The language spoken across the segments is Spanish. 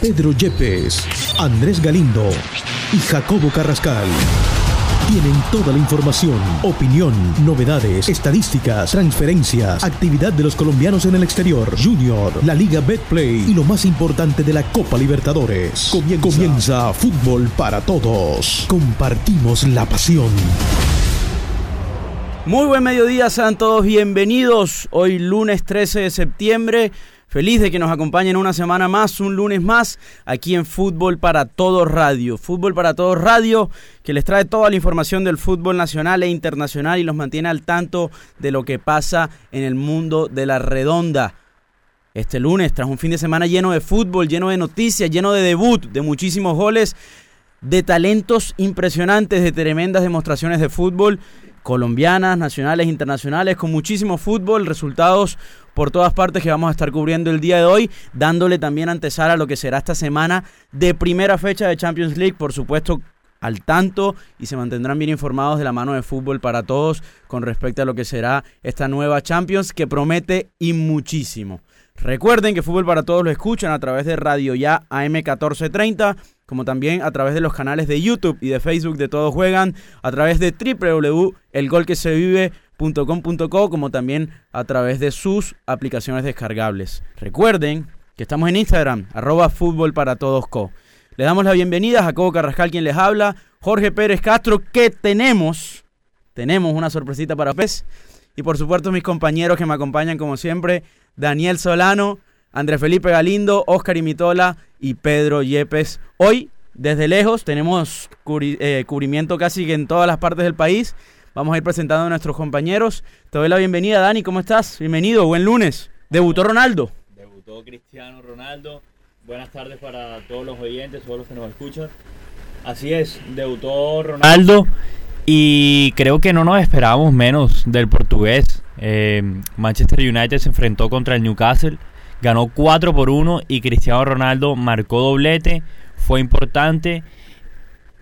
Pedro Yepes, Andrés Galindo y Jacobo Carrascal. Tienen toda la información, opinión, novedades, estadísticas, transferencias, actividad de los colombianos en el exterior, Junior, la Liga Betplay y lo más importante de la Copa Libertadores. Comienza, Fútbol para Todos. Compartimos la pasión. Muy buen mediodía, sean todos bienvenidos. Hoy lunes 13 de septiembre. Feliz de que nos acompañen una semana más, un lunes más, aquí en Fútbol para Todos Radio. Fútbol para Todos Radio, que les trae toda la información del fútbol nacional e internacional y los mantiene al tanto de lo que pasa en el mundo de la redonda. Este lunes, tras un fin de semana lleno de fútbol, lleno de noticias, lleno de debut, de muchísimos goles, de talentos impresionantes, de tremendas demostraciones de fútbol colombianas, nacionales, internacionales, con muchísimo fútbol, resultados por todas partes que vamos a estar cubriendo el día de hoy, dándole también antesala a lo que será esta semana de primera fecha de Champions League, por supuesto al tanto y se mantendrán bien informados de la mano de fútbol para todos con respecto a lo que será esta nueva Champions que promete y muchísimo. Recuerden que Fútbol para Todos lo escuchan a través de Radio Ya AM1430, como también a través de los canales de YouTube y de Facebook de Todos Juegan, a través de www.elgolquesevive.com.co, como también a través de sus aplicaciones descargables. Recuerden que estamos en Instagram, arroba Fútbol para Todos Co. Le damos la bienvenida a Jacobo Carrascal, quien les habla, Jorge Pérez Castro, que tenemos, tenemos una sorpresita para ustedes. Y por supuesto mis compañeros que me acompañan como siempre, Daniel Solano, Andrés Felipe Galindo, Oscar Imitola y Pedro Yepes. Hoy, desde lejos, tenemos eh, cubrimiento casi en todas las partes del país. Vamos a ir presentando a nuestros compañeros. Te doy la bienvenida, Dani. ¿Cómo estás? Bienvenido, buen lunes. Debutó Ronaldo. Debutó Cristiano Ronaldo. Buenas tardes para todos los oyentes, todos los que nos escuchan. Así es, debutó Ronaldo y creo que no nos esperábamos menos del portugués. Eh, Manchester United se enfrentó contra el Newcastle ganó 4 por 1 y Cristiano Ronaldo marcó doblete, fue importante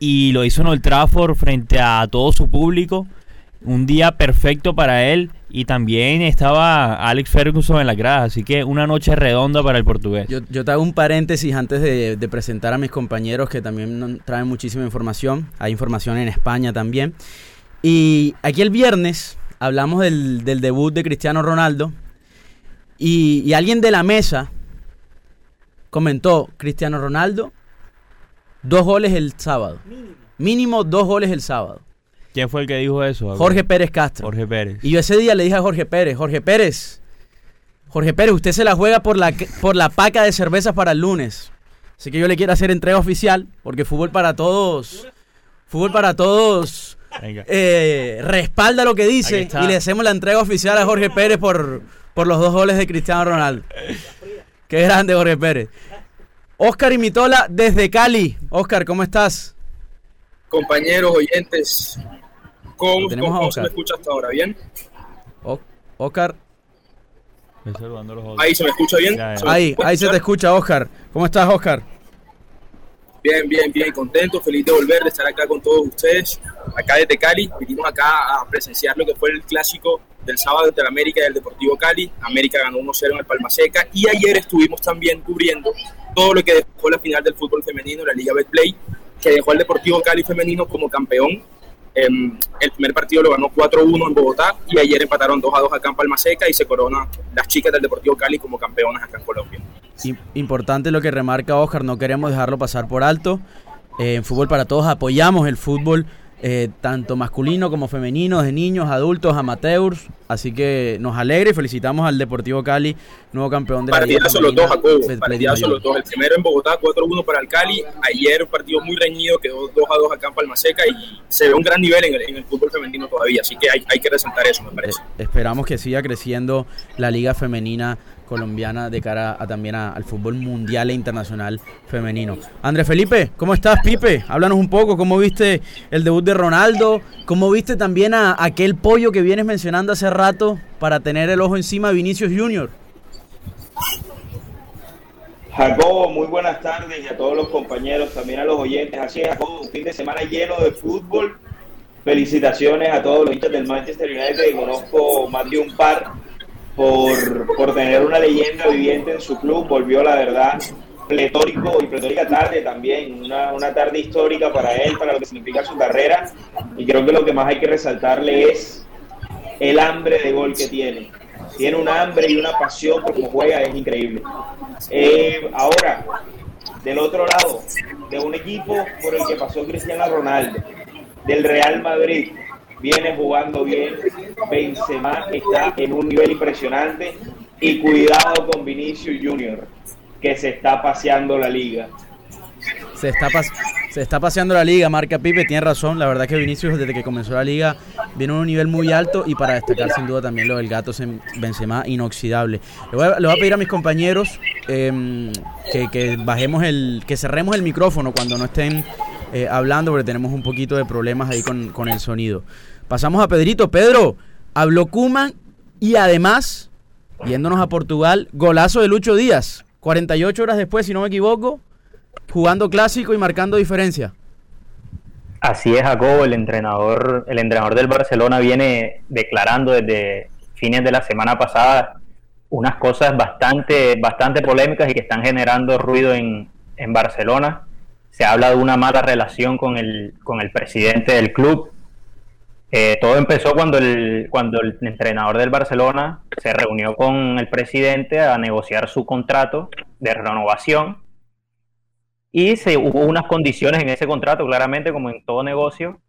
y lo hizo en Old Trafford frente a todo su público. Un día perfecto para él y también estaba Alex Ferguson en la grada, así que una noche redonda para el portugués. Yo, te hago un paréntesis antes de, presentar a mis compañeros que también traen muchísima información. Hay información en España también. Y aquí el viernes hablamos del, del debut de Cristiano Ronaldo y, alguien de la mesa comentó, Cristiano Ronaldo, dos goles el sábado. Mínimo. dos goles el sábado. ¿Quién fue el que dijo eso? Jorge Pérez Castro. Jorge Pérez. Y yo ese día le dije a Jorge Pérez, Jorge Pérez, Jorge Pérez, usted se la juega por la, por la paca de cervezas para el lunes. Así que yo le quiero hacer entrega oficial, porque fútbol para todos, fútbol para todos, eh, respalda lo que dice y le hacemos la entrega oficial a Jorge Pérez por, por los dos goles de Cristiano Ronaldo. Qué grande Jorge Pérez. Oscar Imitola desde Cali. Oscar, ¿cómo estás? Compañeros, oyentes, ¿cómo, se me escucha hasta ahora? ¿Bien? Oscar. Ahí se me escucha bien. ahí, ahí se te escucha, Oscar. ¿Cómo estás, Oscar? Bien, bien, bien, contento, feliz de volver, de estar acá con todos ustedes, acá desde Cali. Vinimos acá a presenciar lo que fue el clásico del sábado entre América y el Deportivo Cali. América ganó 1-0 en el Palma Seca y ayer estuvimos también cubriendo todo lo que dejó la final del fútbol femenino, la Liga Betplay, que dejó al Deportivo Cali femenino como campeón. Em, el primer partido lo ganó 4-1 en Bogotá y ayer empataron 2-2 acá en Palma Seca y se corona las chicas del Deportivo Cali como campeonas acá en Colombia. Importante lo que remarca Oscar, no queremos dejarlo pasar por alto. Eh, en Fútbol para Todos apoyamos el fútbol eh, tanto masculino como femenino, de niños, adultos, amateurs. Así que nos alegra y felicitamos al Deportivo Cali, nuevo campeón de la Liga. los dos, Jacobo. los dos. El primero en Bogotá, 4-1 para el Cali. Ayer un partido muy reñido, quedó 2-2 acá en Palmaseca y se ve un gran nivel en el, en el fútbol femenino todavía. Así que hay, hay que resaltar eso, me parece. Eh, esperamos que siga creciendo la Liga Femenina colombiana de cara a, también al fútbol mundial e internacional femenino. André Felipe, ¿cómo estás, Pipe? Háblanos un poco, ¿cómo viste el debut de Ronaldo? ¿Cómo viste también a aquel pollo que vienes mencionando hace rato para tener el ojo encima de Vinicius Junior? Jacobo, muy buenas tardes y a todos los compañeros, también a los oyentes. Así es, Jacobo, un fin de semana lleno de fútbol. Felicitaciones a todos los hinchas del Manchester United, que conozco más de un par por, por tener una leyenda viviente en su club. Volvió, la verdad, pletórico y pletórica tarde también, una, una tarde histórica para él, para lo que significa su carrera. Y creo que lo que más hay que resaltarle es el hambre de gol que tiene tiene un hambre y una pasión por cómo juega, es increíble. Eh, ahora, del otro lado, de un equipo por el que pasó Cristiano Ronaldo, del Real Madrid, viene jugando bien, Benzema está en un nivel impresionante y cuidado con Vinicius Junior, que se está paseando la liga. Se está, se está paseando la liga, marca Pipe, tiene razón. La verdad que Vinicius desde que comenzó la liga viene a un nivel muy alto y para destacar sin duda también lo del gato Benzema inoxidable. Le voy a, le voy a pedir a mis compañeros em, que, bajemos el, que cerremos el micrófono cuando no estén eh, hablando porque tenemos un poquito de problemas ahí con, con el sonido. Pasamos a Pedrito. Pedro, habló Kuman y además, yéndonos a Portugal, golazo de Lucho Díaz. 48 horas después, si no me equivoco, jugando clásico y marcando diferencia. Así es, Jacobo, el entrenador, el entrenador del Barcelona viene declarando desde fines de la semana pasada unas cosas bastante, bastante polémicas y que están generando ruido en, en Barcelona. Se habla de una mala relación con el, con el presidente del club. Eh, todo empezó cuando el, cuando el entrenador del Barcelona se reunió con el presidente a negociar su contrato de renovación y se, hubo unas condiciones en ese contrato, claramente, como en todo negocio.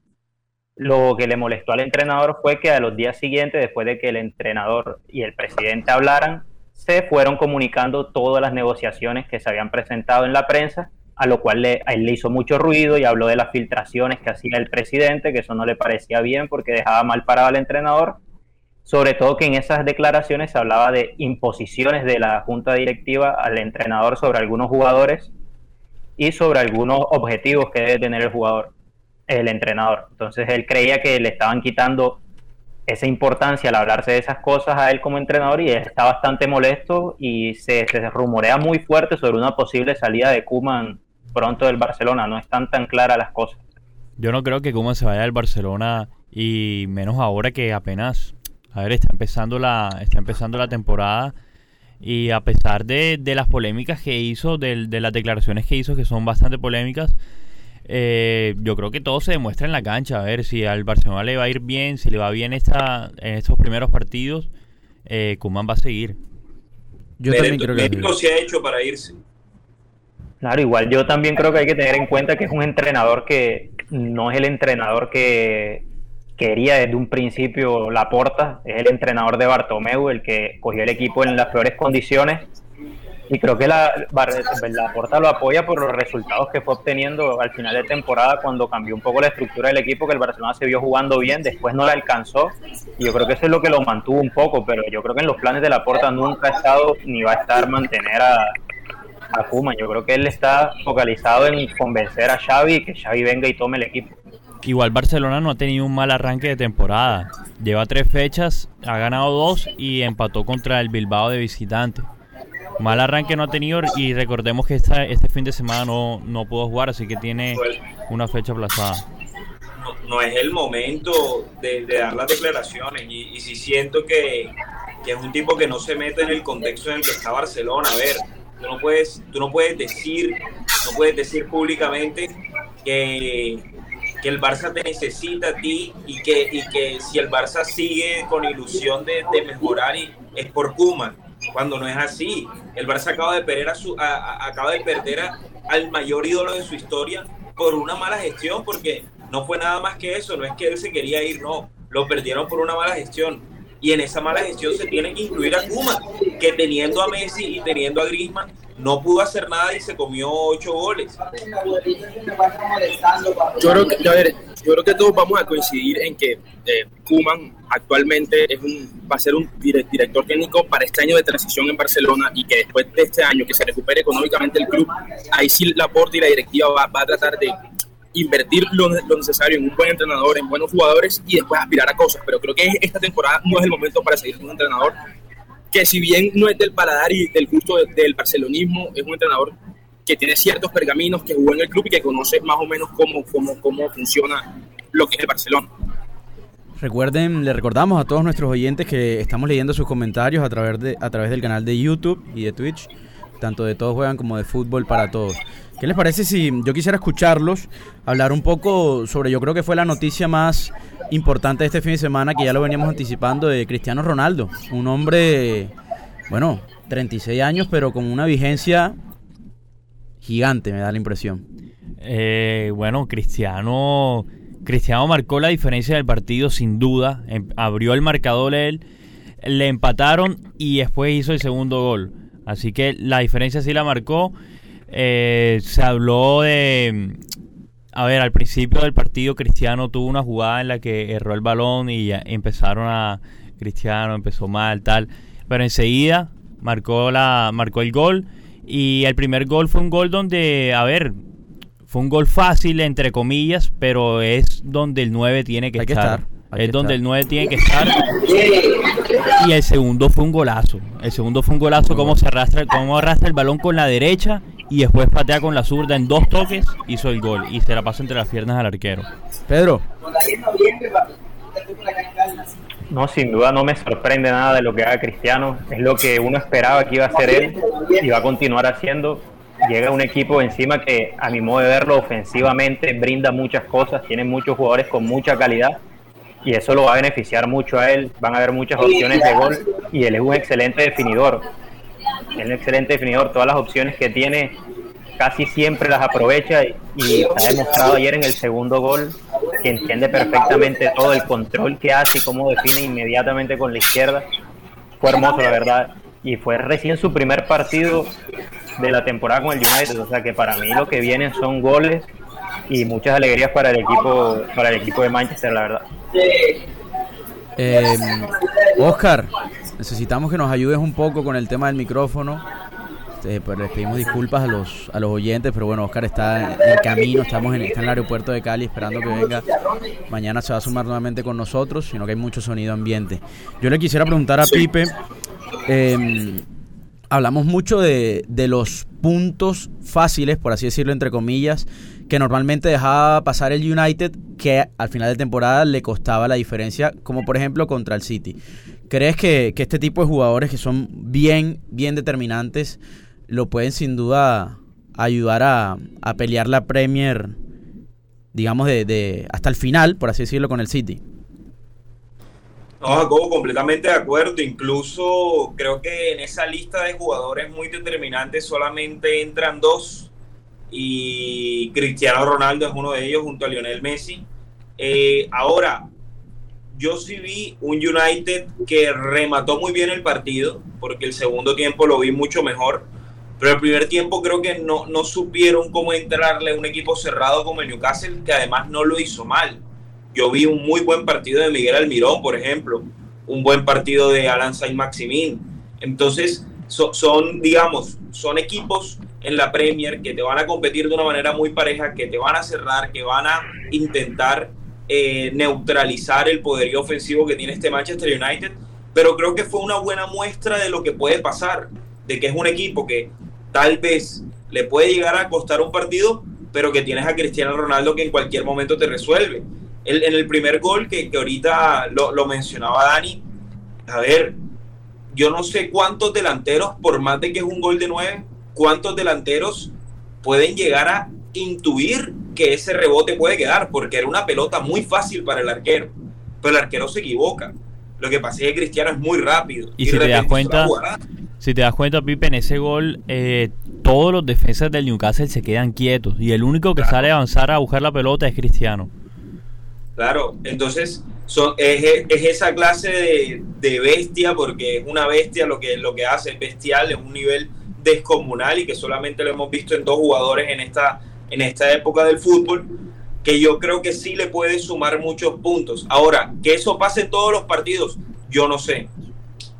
Lo que le molestó al entrenador fue que a los días siguientes, después de que el entrenador y el presidente hablaran, se fueron comunicando todas las negociaciones que se habían presentado en la prensa, a lo cual le, a él le hizo mucho ruido y habló de las filtraciones que hacía el presidente, que eso no le parecía bien porque dejaba mal parado al entrenador. Sobre todo que en esas declaraciones se hablaba de imposiciones de la junta directiva al entrenador sobre algunos jugadores y sobre algunos objetivos que debe tener el jugador, el entrenador. Entonces él creía que le estaban quitando esa importancia al hablarse de esas cosas a él como entrenador y está bastante molesto y se, rumorea muy fuerte sobre una posible salida de Kuman pronto del Barcelona. No están tan claras las cosas. Yo no creo que Kuman se vaya del Barcelona y menos ahora que apenas, a ver, está empezando la, está empezando la temporada y a pesar de, las polémicas que hizo, de, las declaraciones que hizo, que son bastante polémicas, eh, yo creo que todo se demuestra en la cancha. A ver si al Barcelona le va a ir bien, si le va bien esta, en estos primeros partidos, eh, Kuman va a seguir. Yo también creo que se ha hecho para irse. Claro, igual yo también creo que hay que tener en cuenta que es un entrenador que no es el entrenador que quería desde un principio Laporta, es el entrenador de Bartomeu, el que cogió el equipo en las peores condiciones. Y creo que la, Laporta lo apoya por los resultados que fue obteniendo al final de temporada cuando cambió un poco la estructura del equipo, que el Barcelona se vio jugando bien, después no la alcanzó. Y yo creo que eso es lo que lo mantuvo un poco, pero yo creo que en los planes de Laporta nunca ha estado ni va a estar mantener a, a Kuma. Yo creo que él está focalizado en convencer a Xavi y que Xavi venga y tome el equipo. Igual Barcelona no ha tenido un mal arranque de temporada. Lleva tres fechas, ha ganado dos y empató contra el Bilbao de visitante. Mal arranque no ha tenido y recordemos que esta, este fin de semana no, no pudo jugar, así que tiene una fecha aplazada. No, es el momento de, dar las declaraciones y, y sí siento que, que, es un tipo que no se mete en el contexto en el que está Barcelona. A ver, tú no puedes, tú no puedes decir, no puedes decir públicamente que que el Barça te necesita a ti y que, y que si el Barça sigue con ilusión de, mejorar y es por Kuma, cuando no es así. El Barça acaba de perder, a su, acaba de perder al mayor ídolo de su historia por una mala gestión, porque no fue nada más que eso, no es que él se quería ir, no, lo perdieron por una mala gestión. Y en esa mala gestión se tiene que incluir a Kuma, que teniendo a Messi y teniendo a Griezmann no pudo hacer nada y se comió ocho goles. Yo creo que, a ver, yo creo que todos vamos a coincidir en que eh, Kuman actualmente es un, va a ser un director técnico para este año de transición en Barcelona y que después de este año que se recupere económicamente el club, ahí sí la Porta y la directiva va, va a tratar de invertir lo, necesario en un buen entrenador, en buenos jugadores y después aspirar a cosas. Pero creo que esta temporada no es el momento para seguir con un entrenador que si bien no es del paladar y del gusto del barcelonismo, es un entrenador que tiene ciertos pergaminos, que jugó en el club y que conoce más o menos cómo, cómo, cómo funciona lo que es el Barcelona. Recuerden, le recordamos a todos nuestros oyentes que estamos leyendo sus comentarios a través, de, a través del canal de YouTube y de Twitch, tanto de Todos Juegan como de Fútbol para Todos. ¿Qué les parece si yo quisiera escucharlos, hablar un poco sobre, yo creo que fue la noticia más importante de este fin de semana, que ya lo veníamos anticipando, de Cristiano Ronaldo, un hombre, bueno, 36 años, pero con una vigencia gigante, me da la impresión. Eh, bueno, Cristiano, Cristiano marcó la diferencia del partido sin duda, em, abrió el marcador él, le empataron y después hizo el segundo gol. Así que la diferencia sí la marcó. Eh, se habló de... A ver, al principio del partido Cristiano tuvo una jugada en la que erró el balón y empezaron a... Cristiano empezó mal, tal. Pero enseguida marcó, la, marcó el gol. Y el primer gol fue un gol donde, a ver, fue un gol fácil, entre comillas, pero es donde el 9 tiene que estar. es donde el 9 tiene que estar. Y el segundo fue un golazo. El segundo fue un golazo, como se arrastra, cómo arrastra el balón con la derecha y después patea con la zurda en dos toques, hizo el gol y se la pasó entre las piernas al arquero. Pedro. No, sin duda no me sorprende nada de lo que haga Cristiano. Es lo que uno esperaba que iba a hacer él y va a continuar haciendo. Llega un equipo encima que, a mi modo de verlo, ofensivamente brinda muchas cosas, tiene muchos jugadores con mucha calidad y eso lo va a beneficiar mucho a él. Van a haber muchas opciones de gol y él es un excelente definidor es un excelente definidor. Todas las opciones que tiene casi siempre las aprovecha y, ha demostrado ayer en el segundo gol que entiende perfectamente todo el control que hace y cómo define inmediatamente con la izquierda. Fue hermoso, la verdad. Y fue recién su primer partido de la temporada con el United. O sea que para mí lo que viene son goles y muchas alegrías para el equipo, para el equipo de Manchester, la verdad. Eh, Oscar, necesitamos que nos ayudes un poco con el tema del micrófono. Este, pues les pedimos disculpas a los, a los oyentes, pero bueno, Oscar está en camino, estamos en, está en el aeropuerto de Cali esperando que venga. Mañana se va a sumar nuevamente con nosotros, sino que hay mucho sonido ambiente. Yo le quisiera preguntar a Pipe, em, hablamos mucho de, de los puntos fáciles, por así decirlo, entre comillas, que normalmente dejaba pasar el United, que al final de temporada le costaba la diferencia, como por ejemplo contra el City. ¿Crees que, este tipo de jugadores que son bien, bien determinantes lo pueden sin duda ayudar a, pelear la Premier, digamos, de, hasta el final, por así decirlo, con el City? No, Jacobo, completamente de acuerdo. Incluso creo que en esa lista de jugadores muy determinantes solamente entran dos y Cristiano Ronaldo es uno de ellos junto a Lionel Messi. Eh, ahora, yo sí vi un United que remató muy bien el partido, porque el segundo tiempo lo vi mucho mejor, pero el primer tiempo creo que no, no supieron cómo entrarle a un equipo cerrado como el Newcastle, que además no lo hizo mal. Yo vi un muy buen partido de Miguel Almirón, por ejemplo, un buen partido de Alan Saint-Maximin. Entonces, son, digamos, son equipos en la Premier que te van a competir de una manera muy pareja, que te van a cerrar, que van a intentar eh, neutralizar el poderío ofensivo que tiene este Manchester United, pero creo que fue una buena muestra de lo que puede pasar, de que es un equipo que tal vez le puede llegar a costar un partido, pero que tienes a Cristiano Ronaldo que en cualquier momento te resuelve. El, en el primer gol, que, que ahorita lo, lo mencionaba Dani, a ver, yo no sé cuántos delanteros, por más de que es un gol de nueve, cuántos delanteros pueden llegar a intuir que ese rebote puede quedar, porque era una pelota muy fácil para el arquero, pero el arquero se equivoca. Lo que pasa es que Cristiano es muy rápido. Y, si te das cuenta, si te das cuenta, Pipe, en ese gol, eh, todos los defensas del Newcastle se quedan quietos y el único que sale a avanzar a buscar la pelota es Cristiano. Claro, entonces son, es, esa clase de, bestia, porque es una bestia lo que, lo que hace, es bestial, es un nivel descomunal y que solamente lo hemos visto en dos jugadores en esta, en esta época del fútbol, que yo creo que sí le puede sumar muchos puntos. Ahora, que eso pase en todos los partidos, yo no sé.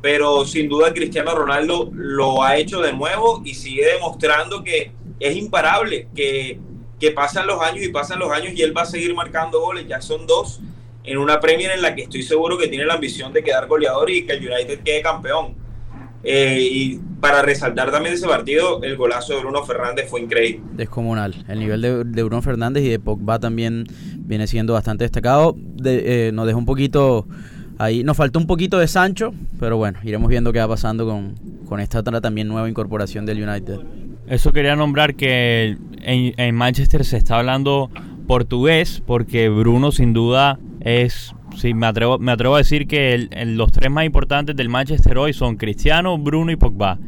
Pero sin duda Cristiano Ronaldo lo ha hecho de nuevo y sigue demostrando que es imparable, que, que pasan los años y pasan los años y él va a seguir marcando goles. Ya son dos en una Premier en la que estoy seguro que tiene la ambición de quedar goleador y que el United quede campeón. Eh, y para resaltar también ese partido, el golazo de Bruno Fernández fue increíble. Descomunal. El nivel de, Bruno Fernández y de Pogba también viene siendo bastante destacado. Eh, nos dejó un poquito ahí. Nos faltó un poquito de Sancho, pero bueno, iremos viendo qué va pasando con, con esta otra también nueva incorporación del United. Eso quería nombrar que en, en Manchester se está hablando portugués porque Bruno sin duda es sí, me atrevo, me atrevo a decir que los tres más importantes del Manchester hoy son Cristiano, Bruno y Pogba.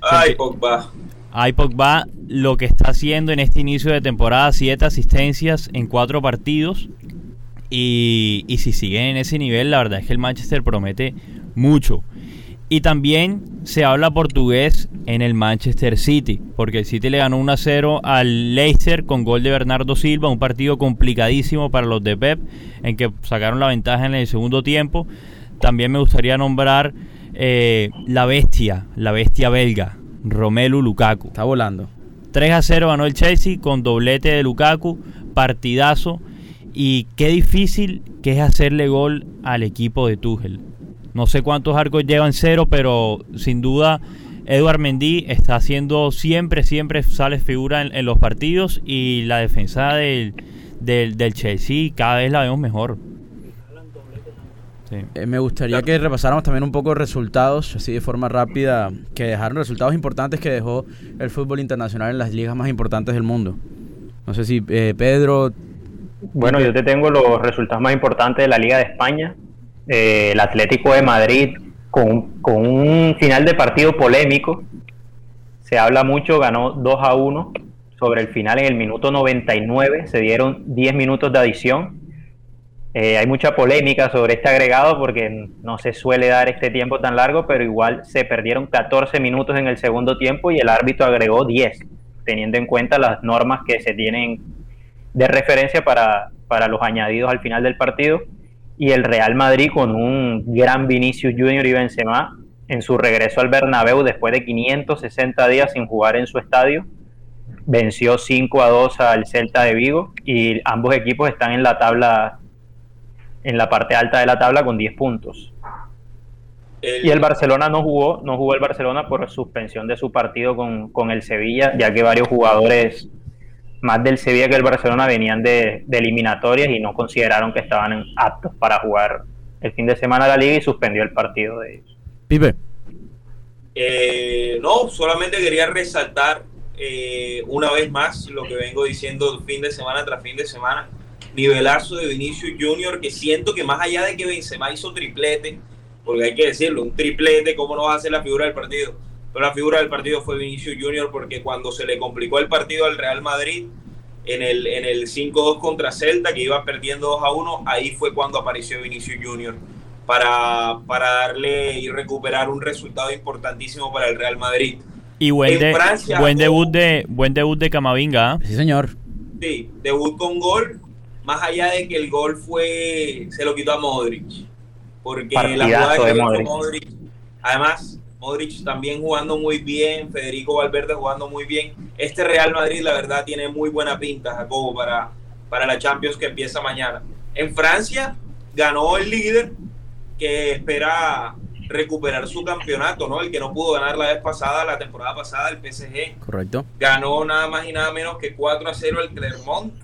Ay, Pogba. Ay, Pogba lo que está haciendo en este inicio de temporada, siete asistencias en cuatro partidos. Y, y si siguen en ese nivel, la verdad es que el Manchester promete mucho. Y también se habla portugués en el Manchester City, porque el City le ganó 1-0 al Leicester con gol de Bernardo Silva, un partido complicadísimo para los de Pep, en que sacaron la ventaja en el segundo tiempo. También me gustaría nombrar eh, la bestia, la bestia belga, Romelu Lukaku. Está volando. 3 a 0 ganó el Chelsea con doblete de Lukaku, partidazo. Y qué difícil que es hacerle gol al equipo de Tuchel. No sé cuántos arcos llevan cero, pero sin duda Eduard Mendy está haciendo siempre, siempre sale figura en, los partidos y la defensa del, del, Chelsea cada vez la vemos mejor. Eh, me gustaría que repasáramos también un poco resultados, así de forma rápida, que dejaron resultados importantes que dejó el fútbol internacional en las ligas más importantes del mundo. No sé si eh, Pedro... Bueno, yo te tengo los resultados más importantes de la Liga de España. Eh, el Atlético de Madrid con, un final de partido polémico. Se habla mucho, ganó 2 a 1 sobre el final en el minuto 99, se dieron 10 minutos de adición. Eh, hay mucha polémica sobre este agregado porque no se suele dar este tiempo tan largo, pero igual se perdieron 14 minutos en el segundo tiempo y el árbitro agregó 10, teniendo en cuenta las normas que se tienen de referencia para, para los añadidos al final del partido y el Real Madrid con un gran Vinicius Junior y Benzema en su regreso al Bernabéu después de 560 días sin jugar en su estadio. Venció 5 a 2 al Celta de Vigo y ambos equipos están en la tabla en la parte alta de la tabla con 10 puntos. Y el Barcelona no jugó, no jugó el Barcelona por suspensión de su partido con, con el Sevilla, ya que varios jugadores más del Sevilla que el Barcelona venían de, eliminatorias y no consideraron que estaban aptos para jugar el fin de semana la liga y suspendió el partido de ellos. Pipe. Eh, no, solamente quería resaltar eh, una vez más lo que vengo diciendo fin de semana tras fin de semana. Nivelazo de Vinicius Junior, que siento que más allá de que Benzema hizo triplete, porque hay que decirlo, un triplete, ¿cómo no va a ser la figura del partido? Pero la figura del partido fue Vinicius Junior porque cuando se le complicó el partido al Real Madrid en el, en el 5-2 contra Celta, que iba perdiendo 2 a 1, ahí fue cuando apareció Vinicius Junior para, para darle y recuperar un resultado importantísimo para el Real Madrid. Y buen, buen debut de buen debut de Camavinga. ¿ah? Sí, señor. Sí, debut con gol, más allá de que el gol fue se lo quitó a Modric, porque la jugada de Modric. Modric, además Modric también jugando muy bien, Federico Valverde jugando muy bien. Este Real Madrid, la verdad, tiene muy buena pinta, Jacobo, para, para la Champions que empieza mañana. En Francia ganó el líder que espera recuperar su campeonato, ¿no? El que no pudo ganar la vez pasada, la temporada pasada, el PSG. Correcto. Ganó nada más y nada menos que 4 a 0 el Clermont.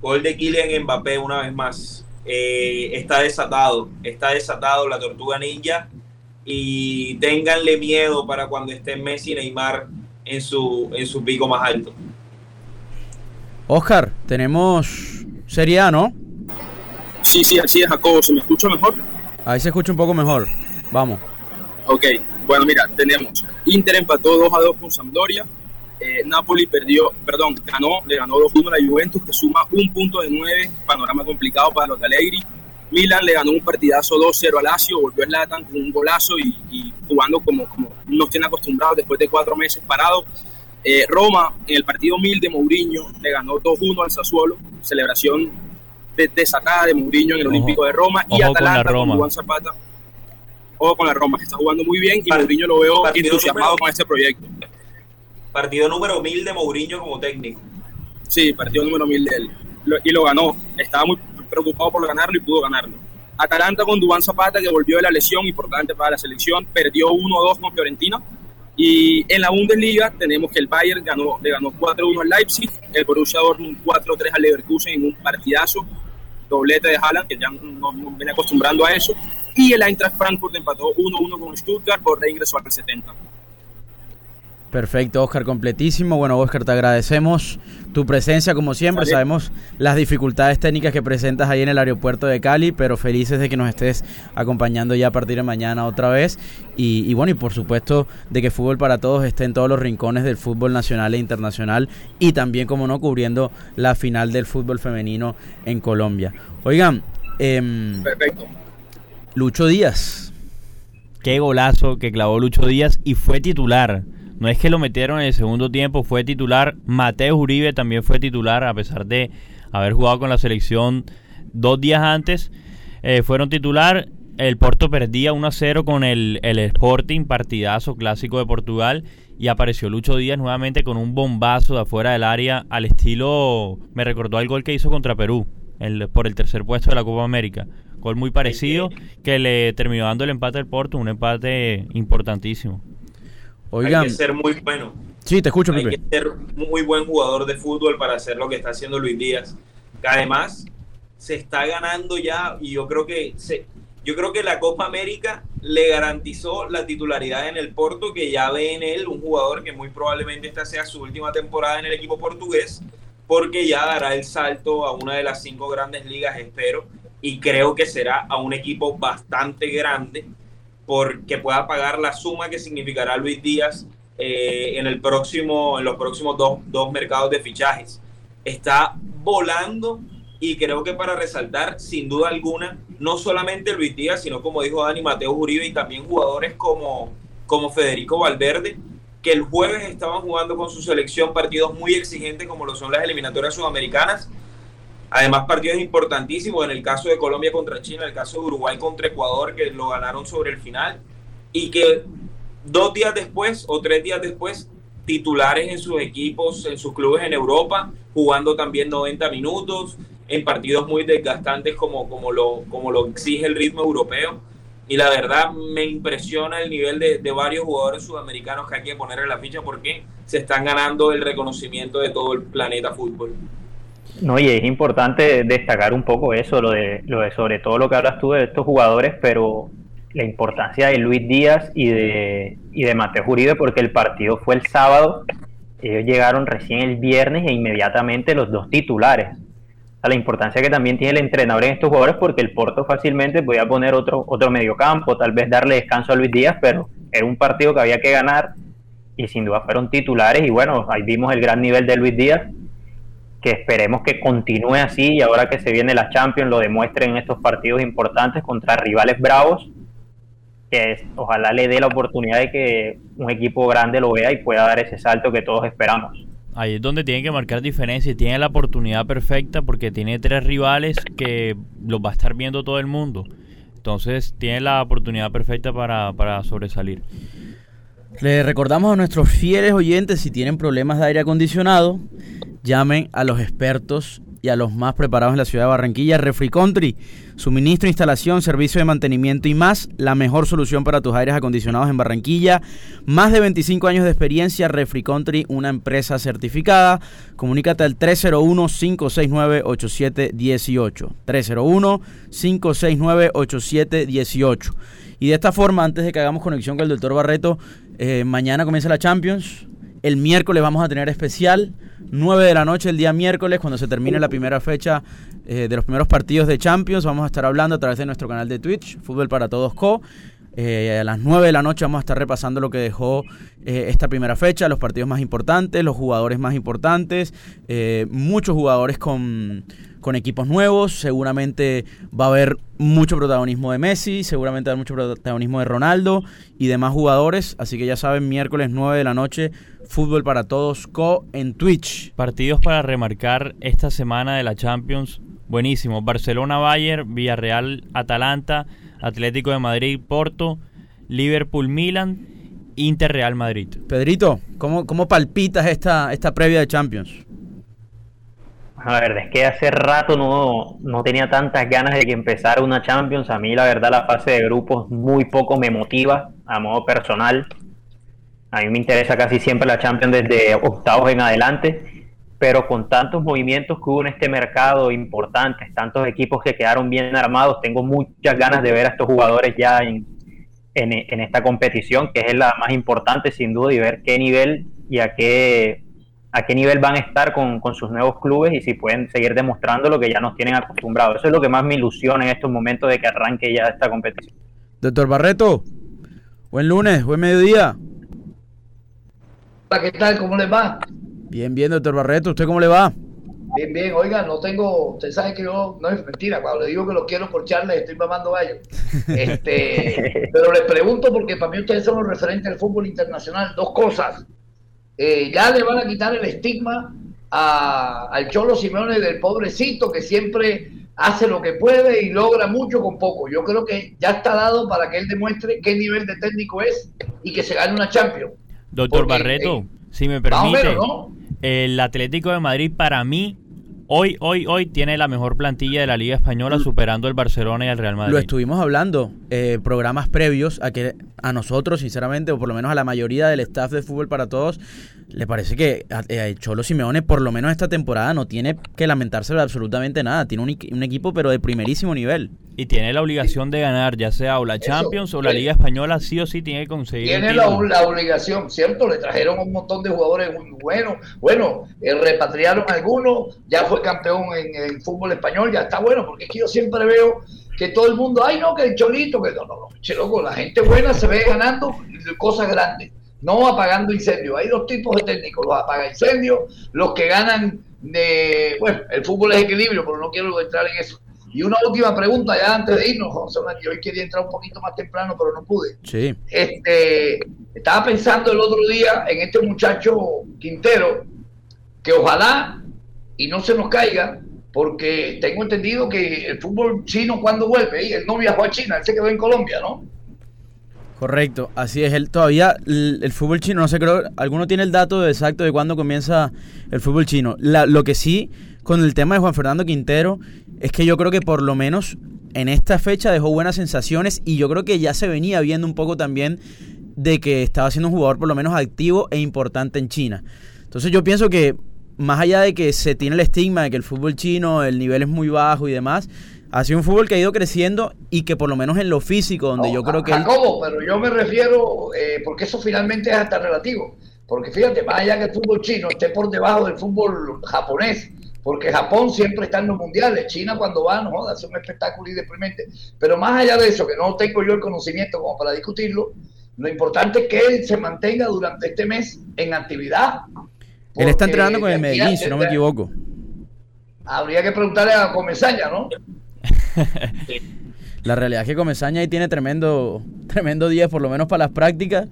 Gol de Kylian Mbappé una vez más. Eh, está desatado, está desatado la tortuga ninja y ténganle miedo para cuando esté Messi y Neymar en su, en su pico más alto. Oscar, tenemos Serie A, ¿no? Sí, sí, así es, Jacobo. ¿Se me escucha mejor? Ahí se escucha un poco mejor. Vamos. Ok, bueno, mira, tenemos Inter empató 2 a 2 con Sampdoria, Eh, Napoli perdió, perdón, ganó, le ganó 2-1 a la Juventus, que suma un punto de 9, panorama complicado para los de Allegri. Milan le ganó un partidazo 2-0 a Lazio, volvió a Latan con un golazo y, jugando como, como nos tiene acostumbrados después de cuatro meses parados. Eh, Roma, en el partido 1000 de Mourinho, le ganó 2-1 al Sassuolo, celebración de, desatada de Mourinho en el Olímpico de Roma. y Atalanta con, Juan Zapata. Ojo con la Roma, que está jugando muy bien y Mourinho lo veo entusiasmado con este proyecto. Partido número 1000 de Mourinho como técnico. Sí, partido número 1000 de él. y lo ganó. Estaba muy preocupado por ganarlo y pudo ganarlo. Atalanta con Dubán Zapata, que volvió de la lesión, importante para la selección, perdió 1-2 con Fiorentina. Y en la Bundesliga tenemos que el Bayern ganó, le ganó 4-1 al Leipzig, el Borussia Dortmund 4-3 al Leverkusen en un partidazo, doblete de Haaland, que ya no, no viene acostumbrando a eso. Y el Eintracht Frankfurt empató 1-1 con Stuttgart por reingreso al 70. Perfecto, Oscar, completísimo. Bueno, Oscar, te agradecemos tu presencia como siempre. Sabemos las dificultades técnicas que presentas ahí en el aeropuerto de Cali, pero felices de que nos estés acompañando ya a partir de mañana otra vez. Y, bueno, y por supuesto de que Fútbol para Todos esté en todos los rincones del fútbol nacional e internacional y también, como no, cubriendo la final del fútbol femenino en Colombia. Oigan, eh, Perfecto. Lucho Díaz. Qué golazo que clavó Lucho Díaz y fue titular no es que lo metieron en el segundo tiempo, fue titular. Mateo Uribe también fue titular, a pesar de haber jugado con la selección dos días antes. Eh, fueron titular. El Porto perdía 1 a 0 con el, el Sporting, partidazo clásico de Portugal. Y apareció Lucho Díaz nuevamente con un bombazo de afuera del área al estilo. Me recordó al gol que hizo contra Perú el, por el tercer puesto de la Copa América. Gol muy parecido que le terminó dando el empate al Porto, un empate importantísimo. Hay que ser muy bueno. Sí, te escucho, Hay que ser muy buen jugador de fútbol para hacer lo que está haciendo Luis Díaz. Que además se está ganando ya y yo creo que se, yo creo que la Copa América le garantizó la titularidad en el Porto, que ya ve en él un jugador que muy probablemente esta sea su última temporada en el equipo portugués, porque ya dará el salto a una de las cinco grandes ligas, espero, y creo que será a un equipo bastante grande porque pueda pagar la suma que significará Luis Díaz eh, en, el próximo, en los próximos dos, dos mercados de fichajes. Está volando y creo que para resaltar, sin duda alguna, no solamente Luis Díaz, sino como dijo Dani Mateo Uribe y también jugadores como, como Federico Valverde, que el jueves estaban jugando con su selección partidos muy exigentes como lo son las eliminatorias sudamericanas Además, partidos importantísimos en el caso de Colombia contra China, en el caso de Uruguay contra Ecuador, que lo ganaron sobre el final, y que dos días después o tres días después, titulares en sus equipos, en sus clubes en Europa, jugando también 90 minutos, en partidos muy desgastantes como, como, lo, como lo exige el ritmo europeo. Y la verdad me impresiona el nivel de, de varios jugadores sudamericanos que hay que poner en la ficha porque se están ganando el reconocimiento de todo el planeta fútbol. No, y es importante destacar un poco eso, lo de, lo de sobre todo lo que hablas tú de estos jugadores, pero la importancia de Luis Díaz y de, y de Mateo Uribe, porque el partido fue el sábado, ellos llegaron recién el viernes e inmediatamente los dos titulares. la importancia que también tiene el entrenador en estos jugadores, porque el Porto fácilmente podía poner otro, otro mediocampo, tal vez darle descanso a Luis Díaz, pero era un partido que había que ganar y sin duda fueron titulares y bueno, ahí vimos el gran nivel de Luis Díaz que esperemos que continúe así y ahora que se viene la Champions lo demuestre en estos partidos importantes contra rivales bravos, que ojalá le dé la oportunidad de que un equipo grande lo vea y pueda dar ese salto que todos esperamos. Ahí es donde tiene que marcar diferencia y tiene la oportunidad perfecta porque tiene tres rivales que los va a estar viendo todo el mundo. Entonces tiene la oportunidad perfecta para, para sobresalir. Le recordamos a nuestros fieles oyentes si tienen problemas de aire acondicionado, llamen a los expertos y a los más preparados en la ciudad de Barranquilla. Refri Country, suministro, instalación, servicio de mantenimiento y más, la mejor solución para tus aires acondicionados en Barranquilla. Más de 25 años de experiencia, Refri Country, una empresa certificada. Comunícate al 301-569-8718. 301-569-8718. Y de esta forma, antes de que hagamos conexión con el doctor Barreto, eh, mañana comienza la Champions. El miércoles vamos a tener especial, 9 de la noche el día miércoles, cuando se termine la primera fecha eh, de los primeros partidos de Champions. Vamos a estar hablando a través de nuestro canal de Twitch, Fútbol para Todos Co. Eh, a las 9 de la noche vamos a estar repasando lo que dejó eh, esta primera fecha, los partidos más importantes, los jugadores más importantes, muchos jugadores con, con, equipos nuevos, seguramente va a haber mucho protagonismo de Messi, seguramente va a haber mucho protagonismo de Ronaldo y demás jugadores, así que ya saben, miércoles 9 de la noche, Fútbol para Todos Co en Twitch. Partidos para remarcar esta semana de la Champions, buenísimo, Barcelona-Bayern, Villarreal-Atalanta, Atlético de Madrid, Porto, Liverpool, Milan, Inter, Real Madrid. Pedrito, ¿cómo, cómo palpitas esta, esta previa de Champions? A ver, es que hace rato no, no tenía tantas ganas de que empezara una Champions. A mí, la verdad, la fase de grupos muy poco me motiva a modo personal. A mí me interesa casi siempre la Champions desde octavos en adelante pero con tantos movimientos que hubo en este mercado importantes, tantos equipos que quedaron bien armados, tengo muchas ganas de ver a estos jugadores ya en, en, esta competición, que es la más importante sin duda, y ver qué nivel y a qué, a qué nivel van a estar con, con sus nuevos clubes y si pueden seguir demostrando lo que ya nos tienen acostumbrados. Eso es lo que más me ilusiona en estos momentos de que arranque ya esta competición. Doctor Barreto, buen lunes, buen mediodía. Hola, ¿qué tal? ¿Cómo les va? Bien, bien, doctor Barreto. ¿Usted cómo le va? Bien, bien. Oiga, no tengo. Usted sabe que yo. No es mentira. Cuando le digo que lo quiero por Charles, estoy mamando gallo. Este, pero les pregunto, porque para mí ustedes son los referentes del fútbol internacional. Dos cosas. Eh, ya le van a quitar el estigma al Cholo Simeone del pobrecito que siempre hace lo que puede y logra mucho con poco. Yo creo que ya está dado para que él demuestre qué nivel de técnico es y que se gane una Champions. Doctor Barreto, eh, si me permite. ¿no? El Atlético de Madrid para mí hoy, hoy, hoy tiene la mejor plantilla de la Liga Española superando el Barcelona y el Real Madrid. Lo estuvimos hablando, eh, programas previos a que a nosotros, sinceramente, o por lo menos a la mayoría del staff de Fútbol para Todos, le parece que el Cholo Simeone, por lo menos esta temporada, no tiene que lamentarse de absolutamente nada. Tiene un, equipo, pero de primerísimo nivel. Y tiene la obligación de ganar, ya sea o la Champions o la Liga Española, sí o sí tiene que conseguir. Tiene la, obligación, ¿cierto? Le trajeron un montón de jugadores muy buenos. Bueno, eh, repatriaron algunos, ya fue campeón en el fútbol español, ya está bueno, porque es que yo siempre veo que todo el mundo, ay no, que el cholito, que no, no, no, che, loco, la gente buena se ve ganando cosas grandes no apagando incendios. Hay dos tipos de técnicos, los apaga incendios, los que ganan de, bueno, el fútbol es equilibrio, pero no quiero entrar en eso. Y una última pregunta ya antes de irnos, José Manuel, hoy quería entrar un poquito más temprano, pero no pude. Sí. Este, estaba pensando el otro día en este muchacho Quintero, que ojalá y no se nos caiga, porque tengo entendido que el fútbol chino cuando vuelve, él no viajó a China, él se quedó en Colombia, ¿no? Correcto, así es. Él todavía el, fútbol chino, no sé, creo, alguno tiene el dato exacto de cuándo comienza el fútbol chino. lo que sí, con el tema de Juan Fernando Quintero, es que yo creo que por lo menos en esta fecha dejó buenas sensaciones y yo creo que ya se venía viendo un poco también de que estaba siendo un jugador por lo menos activo e importante en China. Entonces yo pienso que más allá de que se tiene el estigma de que el fútbol chino, el nivel es muy bajo y demás, ha sido un fútbol que ha ido creciendo y que por lo menos en lo físico, donde yo creo que... Jacobo, pero yo me refiero, eh, porque eso finalmente es hasta relativo. Porque fíjate, más allá que el fútbol chino esté por debajo del fútbol japonés, porque Japón siempre está en los mundiales, China cuando va, no joda, hace un espectáculo y deprimente. Pero más allá de eso, que no tengo yo el conocimiento como para discutirlo, lo importante es que él se mantenga durante este mes en actividad. Él está entrenando con el Medellín, si no me equivoco. Habría que preguntarle a Comesaña, ¿no? La realidad es que Comesaña ahí tiene tremendo tremendo 10, por lo menos para las prácticas.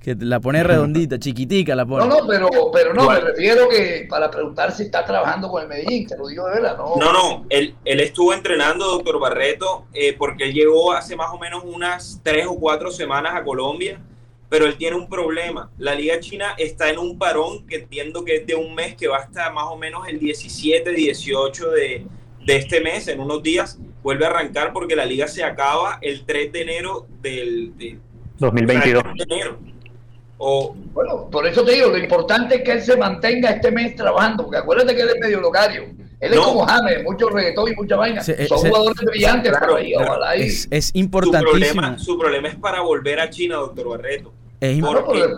Que la pone redondita, chiquitica la pone. No, no, pero, pero no, me refiero que para preguntar si está trabajando con el Medellín, te lo digo de verdad, no. No, no, él, él estuvo entrenando, doctor Barreto, eh, porque él llegó hace más o menos unas tres o cuatro semanas a Colombia, pero él tiene un problema. La Liga China está en un parón que entiendo que es de un mes que va hasta más o menos el 17, 18 de, de este mes, en unos días, vuelve a arrancar porque la liga se acaba el 3 de enero del 2022. O, bueno, por eso te digo, lo importante es que él se mantenga este mes trabajando, porque acuérdate que él es medio locario. Él es como James, mucho reggaetón y mucha vaina. Son jugadores brillantes, pero ahí, ojalá Es, es importantísimo. Su problema, su problema es para volver a China, doctor Barreto. Es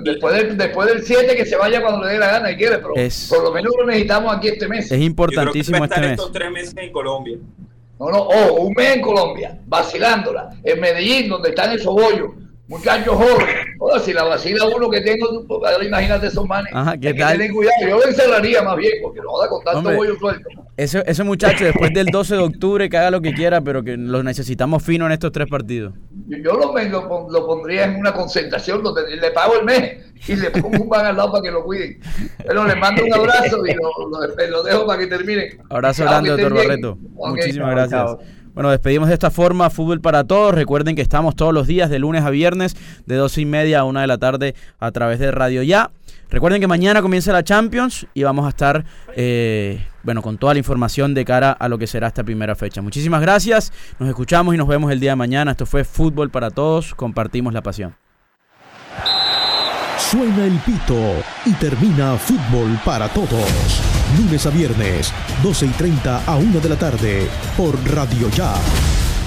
después, del, después del 7 que se vaya cuando le dé la gana y quiere, pero por lo menos lo necesitamos aquí este mes. Es importantísimo estar este mes. estos tres meses en Colombia. No, no, ojo, un mes en Colombia, vacilándola, en Medellín, donde están esos bollos, muchachos jóvenes. Oye, si la vacila uno que tengo, imagínate esos manes. Ajá, ¿qué tal? Que cuidado. Yo lo encerraría más bien, porque no joda con tanto bollo suelto. Ese, ese muchacho, después del 12 de octubre, que haga lo que quiera, pero que los necesitamos fino en estos tres partidos. Yo lo, lo, lo pondría en una concentración donde le pago el mes y le pongo un van al lado para que lo cuiden. Pero le mando un abrazo y lo, lo, dejo para que termine. Abrazo grande, doctor Barreto. Muchísimas gracias. Bueno, despedimos de esta forma Fútbol para Todos. Recuerden que estamos todos los días de lunes a viernes de 12 y media a 1 de la tarde a través de Radio Ya. Recuerden que mañana comienza la Champions y vamos a estar eh, bueno, con toda la información de cara a lo que será esta primera fecha. Muchísimas gracias. Nos escuchamos y nos vemos el día de mañana. Esto fue Fútbol para Todos. Compartimos la pasión. Suena el pito y termina Fútbol para Todos. Lunes a viernes, 12 y 30 a 1 de la tarde, por Radio Ya.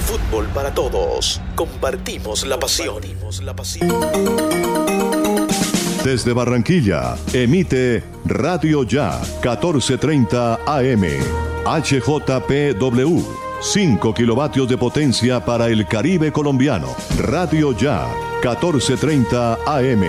Fútbol para Todos. Compartimos la pasión. Desde Barranquilla, emite Radio Ya, 1430 AM. HJPW. 5 kilovatios de potencia para el Caribe colombiano. Radio Ya, 1430 AM.